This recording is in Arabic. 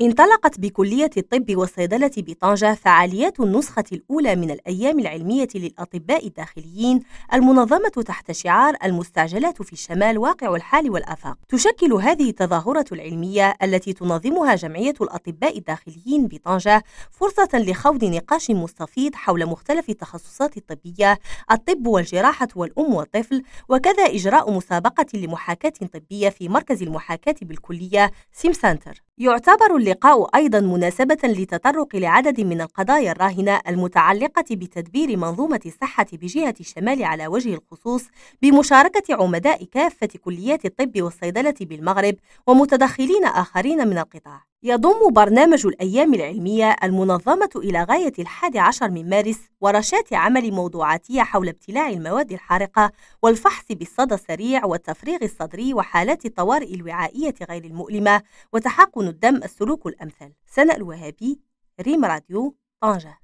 انطلقت بكلية الطب والصيدلة بطنجة فعاليات النسخة الأولى من الأيام العلمية للأطباء الداخليين المنظمة تحت شعار المستعجلات في الشمال واقع الحال والآفاق. تشكل هذه التظاهرة العلمية التي تنظمها جمعية الأطباء الداخليين بطنجة فرصة لخوض نقاش مستفيض حول مختلف التخصصات الطبية، الطب والجراحة والأم والطفل، وكذا إجراء مسابقة لمحاكاة طبية في مركز المحاكاة بالكلية سيم سنتر. يعتبر اللقاء أيضا مناسبة للتطرق لعدد من القضايا الراهنة المتعلقة بتدبير منظومة الصحة بجهة الشمال على وجه الخصوص بمشاركة عمداء كافة كليات الطب والصيدلة بالمغرب ومتدخلين آخرين من القطاع. يضم برنامج الأيام العلمية المنظمة إلى غاية الحادي عشر من مارس ورشات عمل موضوعاتية حول ابتلاع المواد الحارقة والفحص بالصدى السريع والتفريغ الصدري وحالات الطوارئ الوعائية غير المؤلمة وتحقن الدم السلوك الأمثل. سنة الوهابي ريم راديو طنجة.